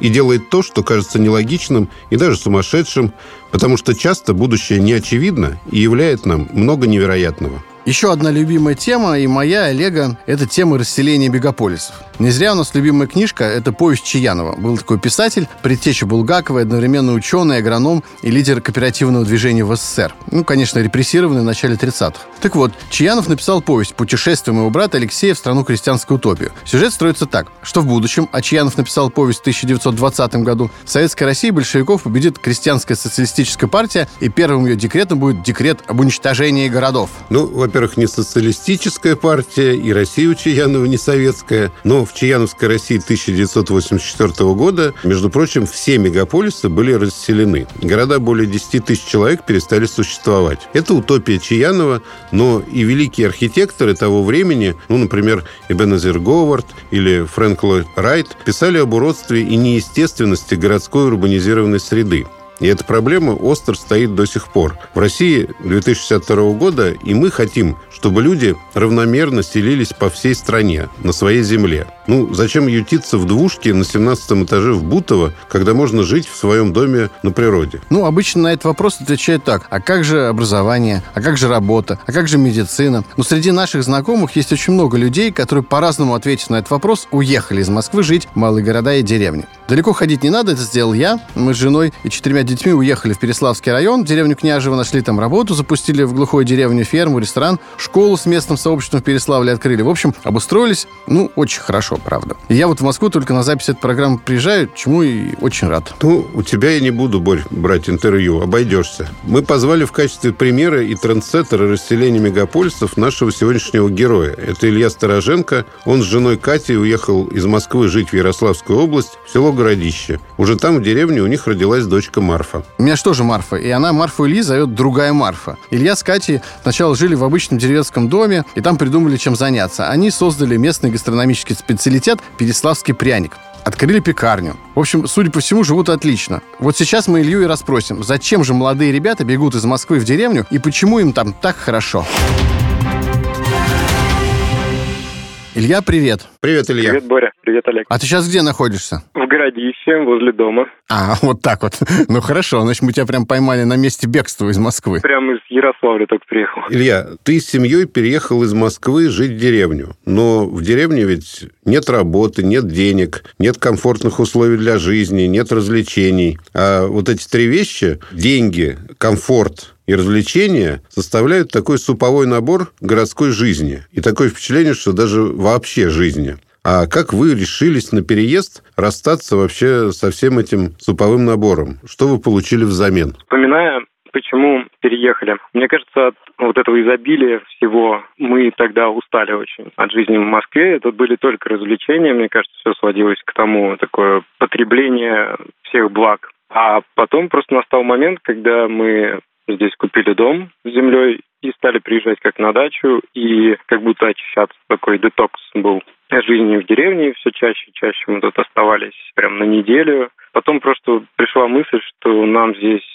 и делает то, что кажется нелогичным и даже сумасшедшим, потому что часто будущее не очевидно и являет нам много невероятного. Еще одна любимая тема, и моя, Олега, это тема расселения мегаполисов. Не зря у нас любимая книжка – это «Повесть Чаянова». Был такой писатель, предтеча Булгакова, одновременно ученый, агроном и лидер кооперативного движения в СССР. Ну, конечно, репрессированный в начале 30-х. Так вот, Чаянов написал повесть «Путешествие моего брата Алексея в страну крестьянской утопию». Сюжет строится так, что в будущем, а Чаянов написал повесть в 1920 году, в Советской России большевиков победит крестьянская социалистическая партия, и первым ее декретом будет декрет об уничтожении городов. Ну, во-первых, не социалистическая партия, и Россия у Чаянова не советская, но в Чаяновской России 1984 года, между прочим, все мегаполисы были расселены. Города более 10 тысяч человек перестали существовать. Это утопия Чаянова, но и великие архитекторы того времени, ну, например, Эбенезер Говард или Фрэнк Ллойд Райт, писали об уродстве и неестественности городской урбанизированной среды. И эта проблема остро стоит до сих пор. В России 2062 года, и мы хотим, чтобы люди равномерно селились по всей стране, на своей земле. Ну, зачем ютиться в двушке на 17 этаже в Бутово, когда можно жить в своем доме на природе? Ну, обычно на этот вопрос отвечают так. А как же образование? А как же работа? А как же медицина? Но среди наших знакомых есть очень много людей, которые по-разному ответив на этот вопрос, уехали из Москвы жить в малые города и деревни. Далеко ходить не надо, это сделал я. Мы с женой и четырьмя детьми уехали в Переславский район, в деревню Княжево, нашли там работу, запустили в глухой деревню ферму, ресторан, школу с местным сообществом в Переславле открыли. В общем, обустроились, ну, очень хорошо, правда. Я вот в Москву только на запись этой программы приезжаю, чему и очень рад. Ну, у тебя я не буду, Борь, брать интервью, обойдешься. Мы позвали в качестве примера и трендсеттера расселения мегаполисов нашего сегодняшнего героя. Это Илья Староженко. Он с женой Катей уехал из Москвы жить в Ярославскую область, в село городище. Уже там, в деревне, у них родилась дочка Марфа. У меня же Марфа? И она Марфу Ильи зовет другая Марфа. Илья с Катей сначала жили в обычном деревенском доме, и там придумали, чем заняться. Они создали местный гастрономический специалитет «Переславский пряник». Открыли пекарню. В общем, судя по всему, живут отлично. Вот сейчас мы Илью и расспросим, зачем же молодые ребята бегут из Москвы в деревню и почему им там так хорошо. Илья, привет. Привет, Илья. Привет, Боря. Привет, Олег. А ты сейчас где находишься? В городище, возле дома. А, вот так вот. Ну хорошо, значит, мы тебя прям поймали на месте бегства из Москвы. Прямо из Ярославля только приехал. Илья, ты с семьей переехал из Москвы жить в деревню. Но в деревне ведь нет работы, нет денег, нет комфортных условий для жизни, нет развлечений. А вот эти три вещи – деньги, комфорт и развлечения составляют такой суповой набор городской жизни. И такое впечатление, что даже вообще жизни. А как вы решились на переезд расстаться вообще со всем этим суповым набором? Что вы получили взамен? Вспоминая почему переехали. Мне кажется, от вот этого изобилия всего мы тогда устали очень от жизни в Москве. Это были только развлечения. Мне кажется, все сводилось к тому, такое потребление всех благ. А потом просто настал момент, когда мы здесь купили дом с землей и стали приезжать как на дачу и как будто очищаться. Такой детокс был жизни в деревне все чаще и чаще мы тут оставались прям на неделю. Потом просто пришла мысль, что нам здесь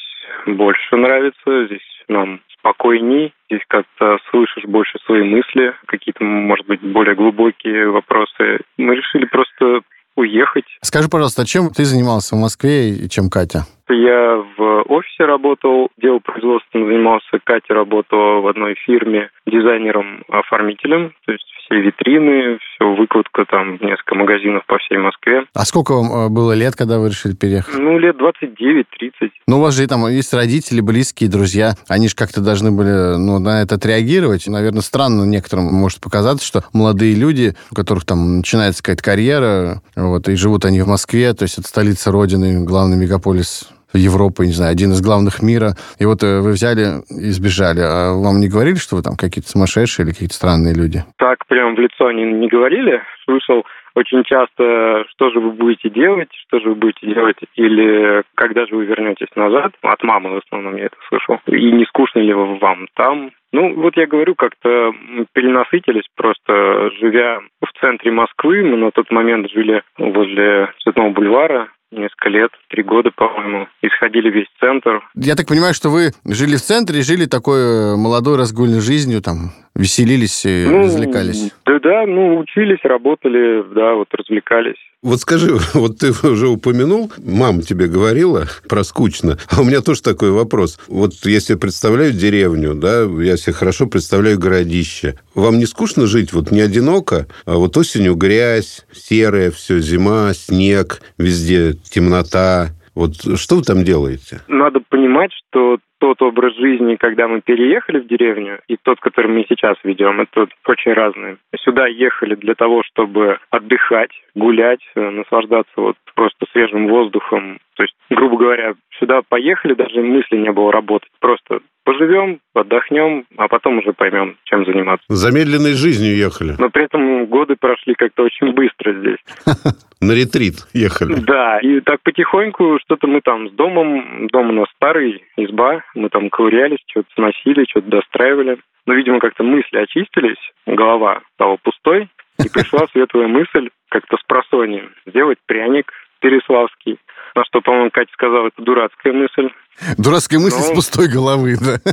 больше нравится, здесь нам спокойней, здесь как-то слышишь больше свои мысли, какие-то, может быть, более глубокие вопросы. Мы решили просто уехать. Скажи, пожалуйста, а чем ты занимался в Москве и чем Катя? Я в офисе работал, делал производством, занимался. Катя работала в одной фирме дизайнером-оформителем. То есть все витрины, все выкладка там в несколько магазинов по всей Москве. А сколько вам э, было лет, когда вы решили переехать? Ну, лет 29-30. Ну, у вас же там есть родители, близкие, друзья. Они же как-то должны были ну, на это отреагировать. Наверное, странно некоторым может показаться, что молодые люди, у которых там начинается какая-то карьера, вот, и живут они в Москве, то есть это столица Родины, главный мегаполис Европы, не знаю, один из главных мира. И вот э, вы взяли и сбежали. А вам не говорили, что вы там какие-то сумасшедшие или какие-то странные люди? Так прям в лицо они не говорили. Слышал очень часто, что же вы будете делать, что же вы будете делать, или когда же вы вернетесь назад. От мамы в основном я это слышал. И не скучно ли вам там? Ну, вот я говорю, как-то перенасытились, просто живя в центре Москвы, мы на тот момент жили возле Цветного бульвара, несколько лет, три года, по-моему, исходили весь центр. Я так понимаю, что вы жили в центре, жили такой э, молодой разгульной жизнью, там, веселились и ну, развлекались? Да-да, ну, учились, работали, да, вот развлекались. Вот скажи, вот ты уже упомянул, мама тебе говорила про скучно, а у меня тоже такой вопрос. Вот если представляю деревню, да, я себе хорошо представляю городище. Вам не скучно жить, вот не одиноко, а вот осенью грязь, серая все, зима, снег, везде темнота. Вот что вы там делаете? Надо понимать, что тот образ жизни, когда мы переехали в деревню, и тот, который мы сейчас ведем, это очень разные. Сюда ехали для того, чтобы отдыхать, гулять, э, наслаждаться вот просто свежим воздухом. То есть, грубо говоря, сюда поехали, даже мысли не было работать. Просто поживем, отдохнем, а потом уже поймем, чем заниматься. Замедленной жизнью ехали. Но при этом годы прошли как-то очень быстро здесь. На ретрит ехали. Да, и так потихоньку что-то мы там с домом, дом у нас старый, изба, мы там ковырялись, что-то сносили, что-то достраивали. Но, видимо, как-то мысли очистились, голова стала пустой, и пришла светлая мысль как-то с просонием сделать пряник переславский. На что, по-моему, Катя сказала, это дурацкая мысль. Дурацкая мысль Но... с пустой головы, да.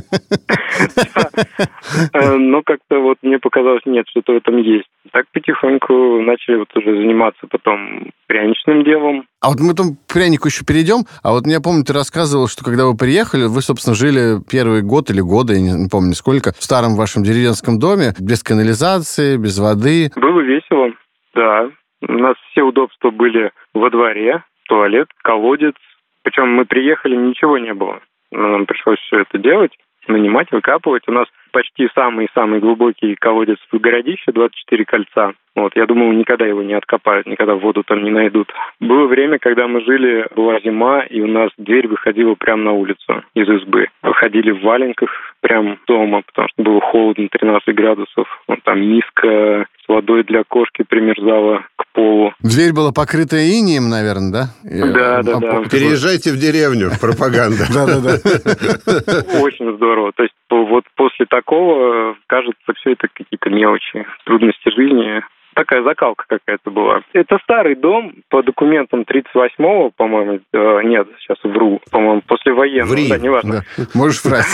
Э, но как-то вот мне показалось, нет, что-то в этом есть. Так потихоньку начали вот уже заниматься потом пряничным делом. А вот мы там к прянику еще перейдем. А вот я помню, ты рассказывал, что когда вы приехали, вы, собственно, жили первый год или годы, я не помню сколько, в старом вашем деревенском доме, без канализации, без воды. Было весело, да. У нас все удобства были во дворе, туалет, колодец. Причем мы приехали, ничего не было. Нам пришлось все это делать, нанимать, выкапывать. У нас почти самый-самый глубокий колодец в городище, 24 кольца. Вот, я думал, никогда его не откопают, никогда воду там не найдут. Было время, когда мы жили, была зима, и у нас дверь выходила прямо на улицу из избы. Выходили в валенках прям дома, потому что было холодно, 13 градусов. Вот там миска с водой для кошки примерзала к полу. Дверь была покрыта инием, наверное, да? Да, да, да. Переезжайте в деревню, пропаганда. Да, да, да. Очень здорово. То есть вот после такого кажется, все это какие-то мелочи, трудности жизни такая закалка какая-то была. Это старый дом по документам 38-го, по-моему, э, нет, сейчас вру, по-моему, послевоенного, Ври. да, неважно. Да. Можешь врать.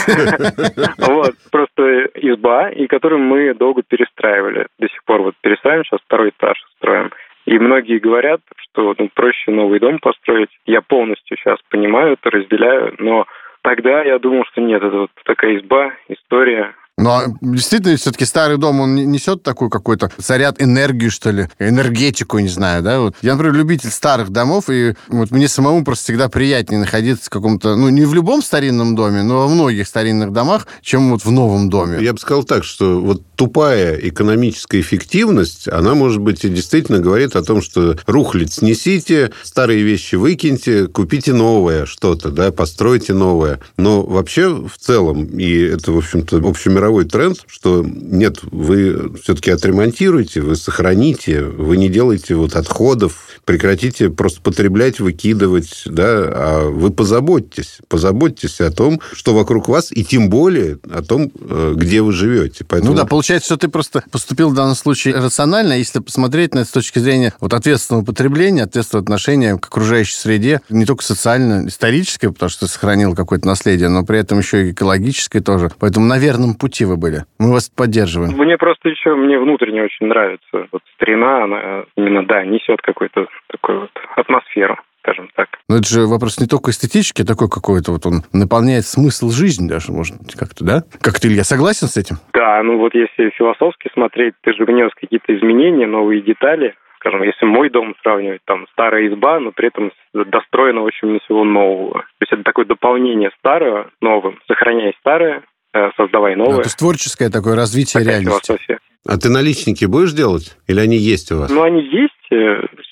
Вот, просто изба, и которую мы долго перестраивали. До сих пор вот перестраиваем, сейчас второй этаж строим. И многие говорят, что ну, проще новый дом построить. Я полностью сейчас понимаю это, разделяю, но тогда я думал, что нет, это вот такая изба, история, но действительно, все-таки старый дом, он несет такой какой-то заряд энергию, что ли, энергетику, не знаю, да? Вот. Я, например, любитель старых домов, и вот мне самому просто всегда приятнее находиться в каком-то, ну, не в любом старинном доме, но во многих старинных домах, чем вот в новом доме. Я бы сказал так, что вот тупая экономическая эффективность, она, может быть, и действительно говорит о том, что рухлить снесите, старые вещи выкиньте, купите новое что-то, да, постройте новое. Но вообще, в целом, и это, в общем-то, общемировое мировой тренд, что нет, вы все-таки отремонтируете, вы сохраните, вы не делаете вот отходов, прекратите просто потреблять, выкидывать, да, а вы позаботьтесь, позаботьтесь о том, что вокруг вас, и тем более о том, э, где вы живете. Поэтому... Ну да, получается, что ты просто поступил в данном случае рационально, если посмотреть на это с точки зрения вот ответственного потребления, ответственного отношения к окружающей среде, не только социально, историческое, потому что ты сохранил какое-то наследие, но при этом еще и экологическое тоже. Поэтому на верном пути вы были. Мы вас поддерживаем. Мне просто еще, мне внутренне очень нравится. Вот старина, она именно, да, несет какую-то такую вот атмосферу скажем так. Но это же вопрос не только эстетический, а такой какой-то вот он наполняет смысл жизни даже, может быть, как-то, да? Как ты, Илья, согласен с этим? Да, ну вот если философски смотреть, ты же внес какие-то изменения, новые детали, скажем, если мой дом сравнивать, там старая изба, но при этом достроена очень всего нового. То есть это такое дополнение старого новым, сохраняя старое, э, создавая новое. Ну, то есть творческое такое развитие Такая реальности. Философия. А ты наличники будешь делать? Или они есть у вас? Ну, они есть.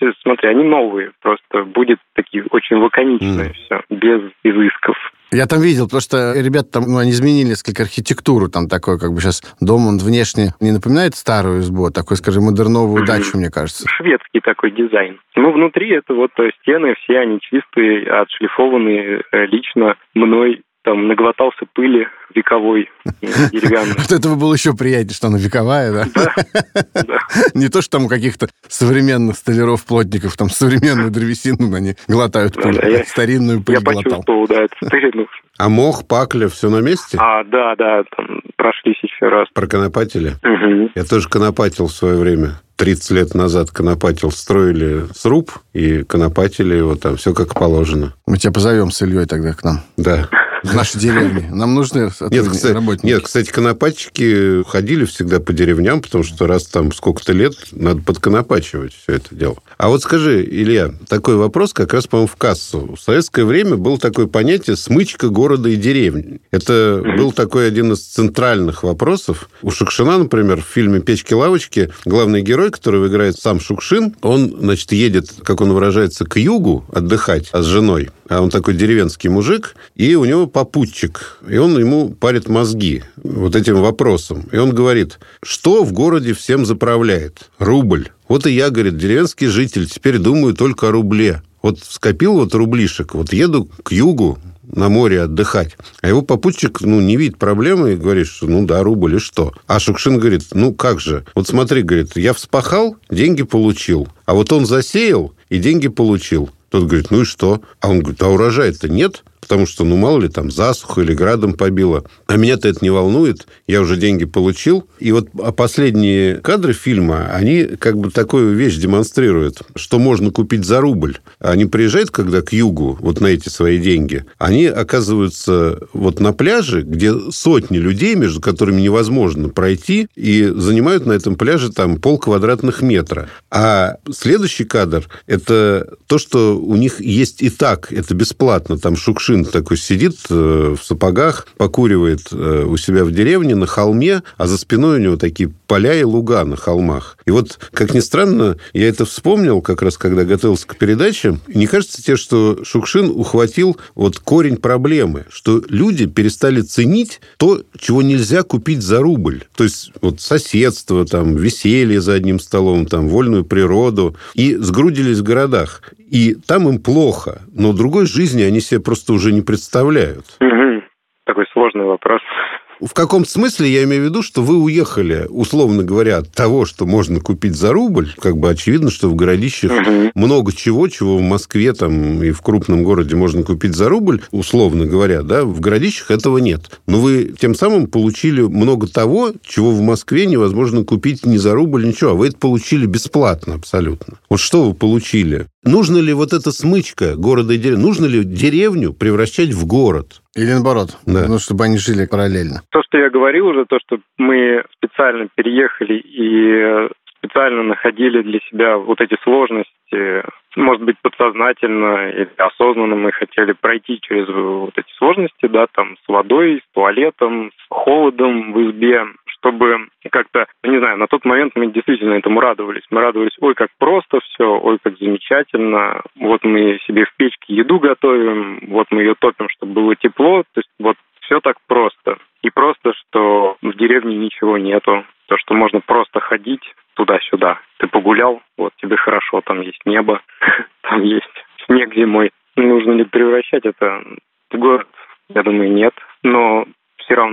Э, смотри, они новые. Просто будет такие очень лаконичные mm. все, без изысков. Я там видел, потому что ребята там, ну, они изменили несколько архитектуру, там такой, как бы сейчас дом, он внешне не напоминает старую избу, а такой, скажем, модерновую mm-hmm. дачу, мне кажется. Шведский такой дизайн. Ну, внутри это вот стены, все они чистые, отшлифованные э, лично мной там наглотался пыли вековой, деревянной. Вот этого было еще приятнее, что она вековая, да? Да. Не то, что там у каких-то современных столяров-плотников, там современную древесину они глотают пыль, старинную пыль глотал. Я почувствовал, да. А мох, пакля, все на месте? А, да, да, там прошлись еще раз. Проконопатили? Угу. Я тоже конопатил в свое время. 30 лет назад конопатил, строили сруб и конопатили его там, все как положено. Мы тебя позовем с Ильей тогда к нам. Да в нашей деревне. Нам нужны нет, кстати, работники. Нет, кстати, конопатчики ходили всегда по деревням, потому что раз там сколько-то лет, надо подконопачивать все это дело. А вот скажи, Илья, такой вопрос как раз, по-моему, в кассу. В советское время было такое понятие «смычка города и деревни». Это был такой один из центральных вопросов. У Шукшина, например, в фильме «Печки-лавочки» главный герой, которого играет сам Шукшин, он, значит, едет, как он выражается, к югу отдыхать а с женой. А он такой деревенский мужик, и у него попутчик, и он ему парит мозги вот этим вопросом. И он говорит, что в городе всем заправляет? Рубль. Вот и я, говорит, деревенский житель, теперь думаю только о рубле. Вот скопил вот рублишек, вот еду к югу, на море отдыхать. А его попутчик, ну, не видит проблемы и говорит, что, ну, да, рубль и что? А Шукшин говорит, ну, как же? Вот смотри, говорит, я вспахал, деньги получил. А вот он засеял и деньги получил. Тот говорит, ну и что? А он говорит, а урожая-то нет потому что, ну, мало ли, там засуха или градом побило. А меня-то это не волнует, я уже деньги получил. И вот а последние кадры фильма, они как бы такую вещь демонстрируют, что можно купить за рубль. Они приезжают, когда к югу, вот на эти свои деньги, они оказываются вот на пляже, где сотни людей, между которыми невозможно пройти, и занимают на этом пляже там пол квадратных метра. А следующий кадр – это то, что у них есть и так, это бесплатно. Там Шукшин сын такой сидит э, в сапогах, покуривает э, у себя в деревне на холме, а за спиной у него такие поля и луга на холмах. И вот, как ни странно, я это вспомнил как раз, когда готовился к передаче. Не кажется тебе, что Шукшин ухватил вот корень проблемы, что люди перестали ценить то, чего нельзя купить за рубль. То есть вот соседство, там, веселье за одним столом, там, вольную природу. И сгрудились в городах. И там им плохо, но другой жизни они себе просто уже не представляют. Угу. Такой сложный вопрос. В каком смысле я имею в виду, что вы уехали, условно говоря, от того, что можно купить за рубль, как бы очевидно, что в городищах угу. много чего, чего в Москве там и в крупном городе можно купить за рубль, условно говоря, да, в городищах этого нет. Но вы тем самым получили много того, чего в Москве невозможно купить ни за рубль, ничего, а вы это получили бесплатно абсолютно. Вот что вы получили? Нужно ли вот эта смычка города и деревни, нужно ли деревню превращать в город? Или наоборот, да. ну, чтобы они жили параллельно. То, что я говорил уже, то, что мы специально переехали и специально находили для себя вот эти сложности, может быть, подсознательно или осознанно мы хотели пройти через вот эти сложности, да, там, с водой, с туалетом, с холодом в избе, чтобы как-то, не знаю, на тот момент мы действительно этому радовались. Мы радовались, ой, как просто все, ой, как замечательно. Вот мы себе в печке еду готовим, вот мы ее топим, чтобы было тепло. То есть вот все так просто. И просто, что в деревне ничего нету. То, что можно просто ходить туда-сюда. Ты погулял, вот тебе хорошо, там есть небо, там есть снег зимой. Нужно ли превращать это в город? Я думаю, нет. Но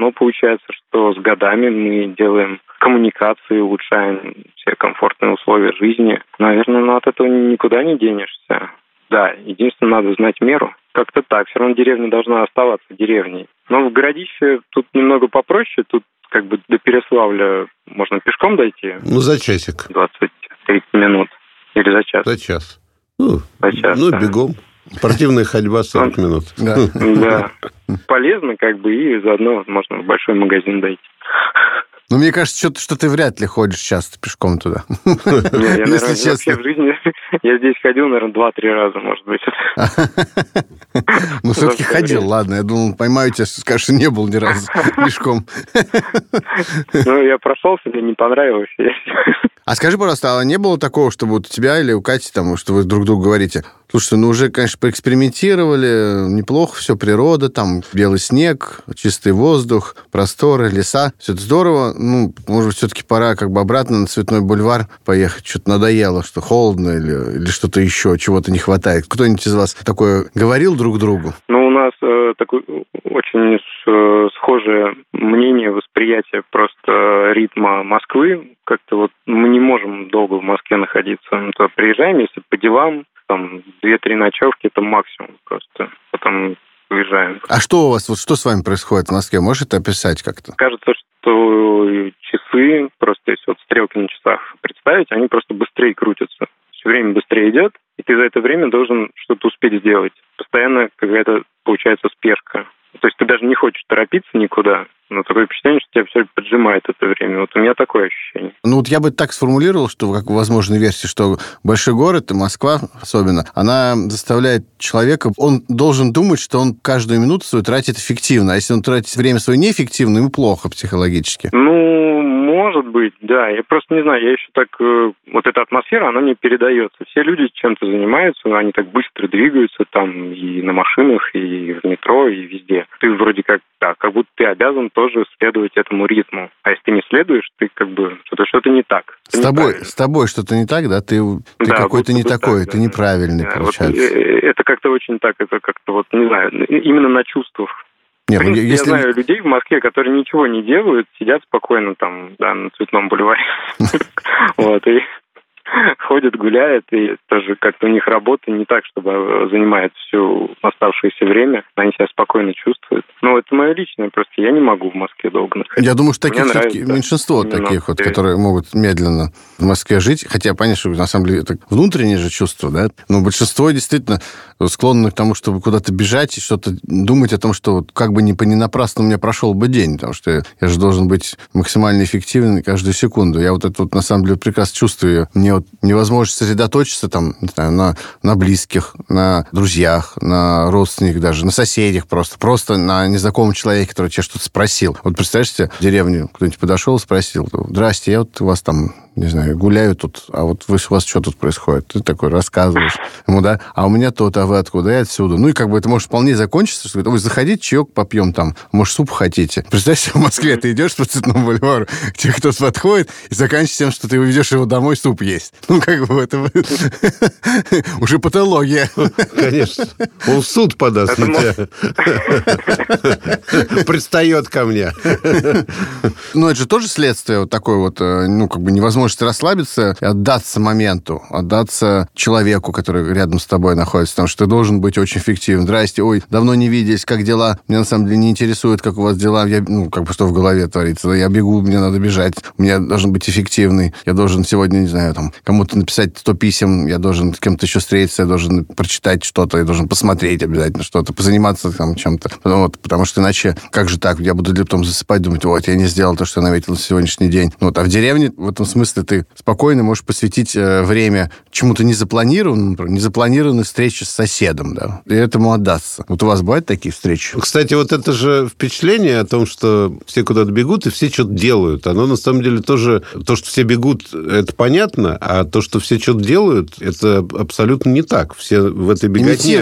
равно получается, что с годами мы делаем коммуникации, улучшаем все комфортные условия жизни. Наверное, ну, от этого никуда не денешься. Да, единственное, надо знать меру. Как-то так. Все равно деревня должна оставаться деревней. Но в городище тут немного попроще. Тут как бы до Переславля можно пешком дойти. Ну, за часик. 20-30 минут. Или за час. За час. Ну, за час, ну да. бегом. Спортивная ходьба 40 минут. Да. да. Полезно, как бы, и заодно можно в большой магазин дойти. Ну, мне кажется, что, что ты вряд ли ходишь часто пешком туда. Не, я, наверное, вообще в жизни я здесь ходил, наверное, два-три раза, может быть. Ну, все-таки ходил, ладно. Я думал, поймаю тебя, скажешь, не был ни разу пешком. Ну, я прошелся, мне не понравилось. А скажи, пожалуйста, а не было такого, чтобы вот у тебя или у Кати, там, что вы друг другу говорите, слушай, ну уже, конечно, поэкспериментировали, неплохо все, природа, там, белый снег, чистый воздух, просторы, леса, все это здорово, ну, может быть, все-таки пора как бы обратно на Цветной бульвар поехать, что-то надоело, что холодно или, или что-то еще, чего-то не хватает. Кто-нибудь из вас такое говорил друг другу? Ну, у нас э, такое очень э, схожее мнение, восприятие просто ритма Москвы, как-то вот мы не можем долго в Москве находиться. Ну, то приезжаем, если по делам, там, две-три ночевки, это максимум просто. Потом уезжаем. А что у вас, вот что с вами происходит в Москве? Можешь это описать как-то? Кажется, часы, просто если вот стрелки на часах представить, они просто быстрее крутятся. Все время быстрее идет, и ты за это время должен что-то успеть сделать. Постоянно какая-то получается спешка. То есть ты даже не хочешь торопиться никуда, но такое впечатление, что тебя все поджимает это время. Вот у меня такое ощущение. Ну вот я бы так сформулировал, что как возможной версии, что большой город, и Москва особенно, она заставляет человека, он должен думать, что он каждую минуту свою тратит эффективно. А если он тратит время свое неэффективно, ему плохо психологически. Ну, может быть, да. Я просто не знаю, я еще так... Э, вот эта атмосфера, она мне передается. Все люди чем-то занимаются, они так быстро двигаются там и на машинах, и в метро, и везде. Ты вроде как, да, как будто ты обязан тоже следовать этому ритму. А если ты не следуешь, ты как бы что-то что-то не так. С тобой, с тобой что-то не так, да? Ты, ты да, какой-то не такой, так, ты да. неправильный, да, получается. Вот, э, это как-то очень так, это как-то вот, не знаю, именно на чувствах нет, в ну, принципе, если... я знаю людей в Москве, которые ничего не делают, сидят спокойно там, да, на Цветном бульваре. Вот, и ходят, гуляют, и тоже как-то у них работа не так, чтобы занимает все оставшееся время. Они себя спокойно чувствуют. Но это мое личное, просто я не могу в Москве долго находиться. Я думаю, что таких все-таки меньшинство таких вот, которые могут медленно в Москве жить. Хотя, понятно, что на самом деле это внутреннее же чувство, да? Но большинство действительно склонны к тому, чтобы куда-то бежать и что-то думать о том, что вот как бы не, не напрасно у меня прошел бы день, потому что я же должен быть максимально эффективен каждую секунду. Я вот это вот на самом деле прекрасно чувствую. Мне вот невозможно сосредоточиться там, не знаю, на, на близких, на друзьях, на родственниках даже, на соседях просто. Просто на незнакомом человеке, который тебя что-то спросил. Вот представляешь себе, в деревню кто-нибудь подошел, спросил, здрасте, я вот у вас там не знаю, гуляю тут, а вот вы, у вас что тут происходит? Ты такой рассказываешь ему, да, а у меня тут, а вы откуда? Я отсюда. Ну, и как бы это может вполне закончиться, что вы заходите, чаек попьем там, может, суп хотите. Представьте, в Москве ты идешь по Цветному бульвару, тебе кто-то подходит, и заканчивается тем, что ты уведешь его домой суп есть. Ну, как бы это уже патология. Конечно. Он в суд подаст на тебя. Предстает ко мне. Ну, это же тоже следствие вот такое вот, э, ну, как бы невозможно возможность расслабиться отдаться моменту, отдаться человеку, который рядом с тобой находится, потому что ты должен быть очень эффективен. Здрасте, ой, давно не виделись, как дела? Меня на самом деле не интересует, как у вас дела, я, ну, как бы что в голове творится. Я бегу, мне надо бежать, у меня должен быть эффективный, я должен сегодня, не знаю, там, кому-то написать 100 писем, я должен с кем-то еще встретиться, я должен прочитать что-то, я должен посмотреть обязательно что-то, позаниматься там чем-то. Потому, вот, потому что иначе, как же так, я буду потом засыпать, думать, вот, я не сделал то, что я наметил на сегодняшний день. Ну, вот, а в деревне в этом смысле ты спокойно можешь посвятить э, время чему-то незапланированному, незапланированной встрече с соседом, да, и этому отдаться. Вот у вас бывают такие встречи? Кстати, вот это же впечатление о том, что все куда-то бегут и все что-то делают, оно на самом деле тоже... То, что все бегут, это понятно, а то, что все что-то делают, это абсолютно не так. Все в этой беготне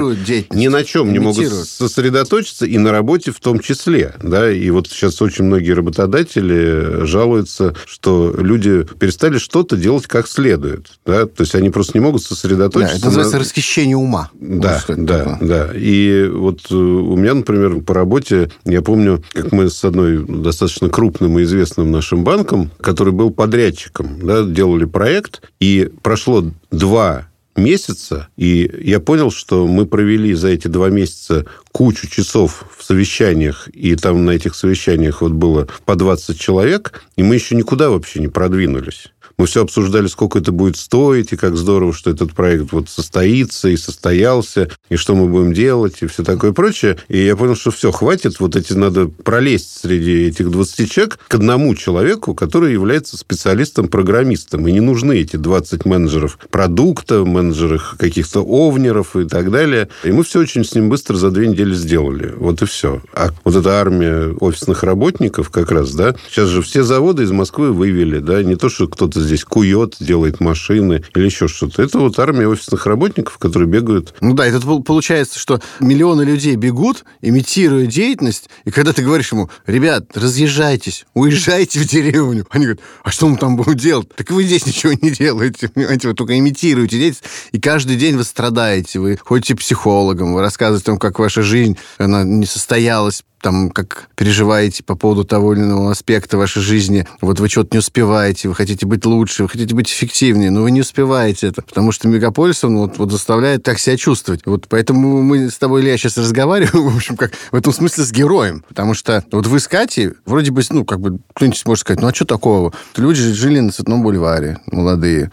ни на чем не могут сосредоточиться, и на работе в том числе. Да? И вот сейчас очень многие работодатели жалуются, что люди перестали что-то делать как следует. Да? То есть они просто не могут сосредоточиться. Да, это называется на... расхищение ума. Да, да, такое. да. И вот э, у меня, например, по работе, я помню, как мы с одной достаточно крупным и известным нашим банком, который был подрядчиком, да, делали проект, и прошло два месяца, и я понял, что мы провели за эти два месяца кучу часов в совещаниях, и там на этих совещаниях вот было по 20 человек, и мы еще никуда вообще не продвинулись. Мы все обсуждали, сколько это будет стоить, и как здорово, что этот проект вот состоится и состоялся, и что мы будем делать, и все такое прочее. И я понял, что все, хватит, вот эти надо пролезть среди этих 20 человек к одному человеку, который является специалистом-программистом. И не нужны эти 20 менеджеров продукта, менеджеров каких-то овнеров и так далее. И мы все очень с ним быстро за две недели сделали. Вот и все. А вот эта армия офисных работников как раз, да, сейчас же все заводы из Москвы вывели, да, не то, что кто-то здесь кует, делает машины или еще что-то. Это вот армия офисных работников, которые бегают. Ну да, это получается, что миллионы людей бегут, имитируя деятельность, и когда ты говоришь ему, ребят, разъезжайтесь, уезжайте в деревню, они говорят, а что мы там будем делать? Так вы здесь ничего не делаете, понимаете, вы только имитируете деятельность, и каждый день вы страдаете, вы ходите психологом, вы рассказываете о том, как ваша жизнь, она не состоялась, там, как переживаете по поводу того или иного аспекта вашей жизни, вот вы что-то не успеваете, вы хотите быть лучше, вы хотите быть эффективнее, но вы не успеваете это, потому что мегаполис, он вот, вот заставляет так себя чувствовать. Вот поэтому мы с тобой, Илья, сейчас разговариваем, в общем, как в этом смысле с героем, потому что вот вы с Катей, вроде бы, ну, как бы, кто-нибудь может сказать, ну, а что такого? Люди жили на Цветном бульваре, молодые,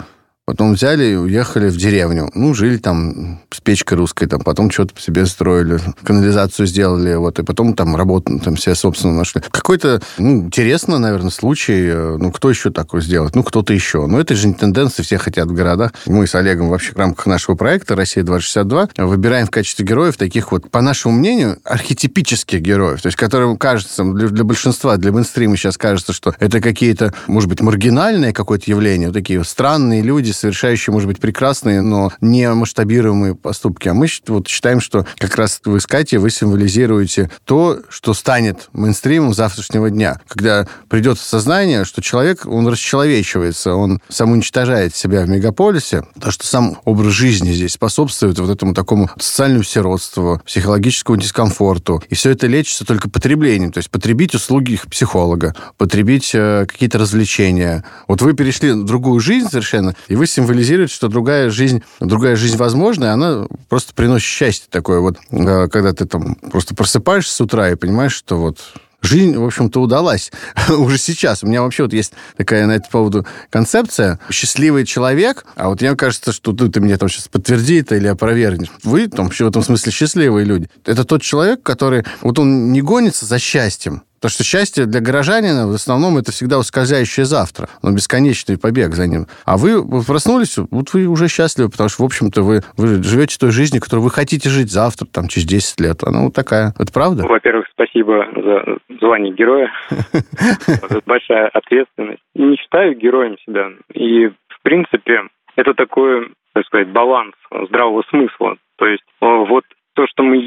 Потом взяли и уехали в деревню. Ну, жили там с печкой русской, там, потом что-то себе строили, канализацию сделали, вот, и потом там работу там все, собственно, нашли. Какой-то, ну, интересно, наверное, случай, э, ну, кто еще такое сделает? Ну, кто-то еще. Но это же не тенденция, все хотят в городах. Мы с Олегом вообще в рамках нашего проекта «Россия-2062» выбираем в качестве героев таких вот, по нашему мнению, архетипических героев, то есть которым кажется, для, для большинства, для мейнстрима сейчас кажется, что это какие-то, может быть, маргинальные какое-то явление, вот такие странные люди, совершающие, может быть, прекрасные, но не масштабируемые поступки. А мы вот считаем, что как раз вы с Катей, вы символизируете то, что станет мейнстримом завтрашнего дня. Когда придет сознание, что человек, он расчеловечивается, он самоуничтожает себя в мегаполисе, то, что сам образ жизни здесь способствует вот этому такому социальному сиротству, психологическому дискомфорту. И все это лечится только потреблением. То есть потребить услуги их психолога, потребить э, какие-то развлечения. Вот вы перешли в другую жизнь совершенно, и вы символизирует, что другая жизнь, другая жизнь возможна, и она просто приносит счастье такое. Вот э, когда ты там просто просыпаешься с утра и понимаешь, что вот жизнь, в общем-то, удалась уже сейчас. У меня вообще вот есть такая на этому поводу концепция «счастливый человек», а вот мне кажется, что ты, ты мне там сейчас подтверди это или опровергнешь. Вы там в этом смысле счастливые люди. Это тот человек, который... Вот он не гонится за счастьем, Потому что счастье для горожанина в основном это всегда ускользающее завтра, но бесконечный побег за ним. А вы, проснулись, вот вы уже счастливы, потому что, в общем-то, вы, вы живете той жизнью, которую вы хотите жить завтра, там, через 10 лет. Она вот такая. Это правда? Во-первых, спасибо за звание героя. Большая ответственность. Не считаю героем себя. И, в принципе, это такой, так сказать, баланс здравого смысла. То есть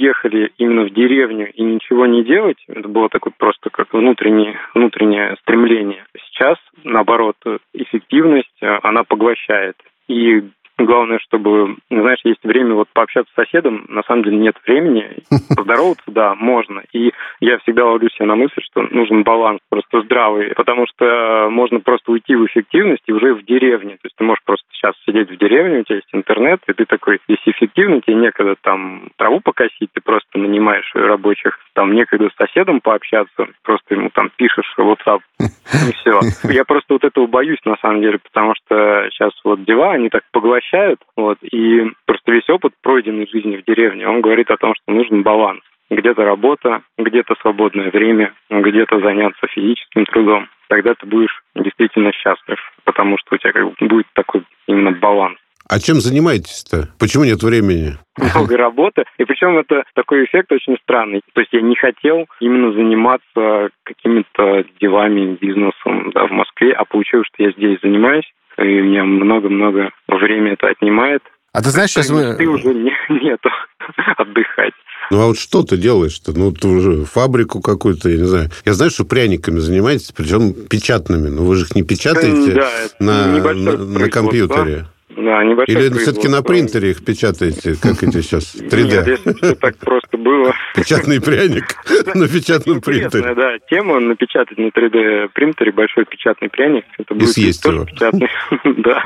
вот то, что мы ехали именно в деревню и ничего не делать, это было такое просто как внутреннее, внутреннее стремление. Сейчас, наоборот, эффективность, э, она поглощает. И Главное, чтобы, знаешь, есть время вот пообщаться с соседом, на самом деле нет времени. Поздороваться, да, можно. И я всегда ловлю себя на мысль, что нужен баланс просто здравый, потому что можно просто уйти в эффективность и уже в деревне. То есть ты можешь просто сейчас сидеть в деревне, у тебя есть интернет, и ты такой весь эффективный, тебе некогда там траву покосить, ты просто нанимаешь рабочих, там некогда с соседом пообщаться, просто ему там пишешь WhatsApp, и все. Я просто вот этого боюсь, на самом деле, потому что сейчас вот дела, они так поглощают прощают. Вот, и просто весь опыт пройденной жизни в деревне, он говорит о том, что нужен баланс. Где-то работа, где-то свободное время, где-то заняться физическим трудом. Тогда ты будешь действительно счастлив, потому что у тебя как бы будет такой именно баланс. А чем занимаетесь-то? Почему нет времени? Много работы. И причем это такой эффект очень странный. То есть я не хотел именно заниматься какими-то делами, бизнесом да, в Москве, а получилось, что я здесь занимаюсь и у меня много-много времени это отнимает. А ты знаешь, сейчас мы... Ты уже не, нету отдыхать. Ну, а вот что ты делаешь-то? Ну, ты уже фабрику какую-то, я не знаю. Я знаю, что пряниками занимаетесь, причем печатными. Но вы же их не печатаете да, на, на, на компьютере. Да, Или все-таки на принтере их печатаете, как эти сейчас, 3D? Нет, если так просто было. Печатный пряник на печатном принтере. Да, тема напечатать на 3D принтере большой печатный пряник. Это будет И съесть его. Печатный. Да.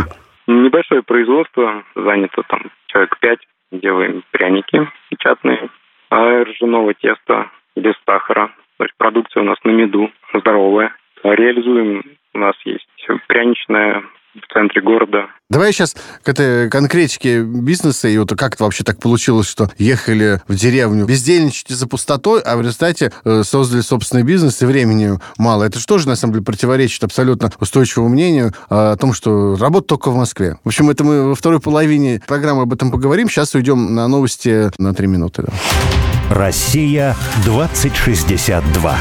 Небольшое производство, занято там человек пять. Делаем пряники печатные, а ржаного теста без сахара. То есть продукция у нас на меду, здоровая. Реализуем, у нас есть пряничная центре города. Давай сейчас к этой конкретике бизнеса, и вот как это вообще так получилось, что ехали в деревню бездельничать за пустотой, а в результате э, создали собственный бизнес и времени мало. Это же тоже, на самом деле, противоречит абсолютно устойчивому мнению о том, что работа только в Москве. В общем, это мы во второй половине программы об этом поговорим. Сейчас уйдем на новости на три минуты. Да. Россия 2062.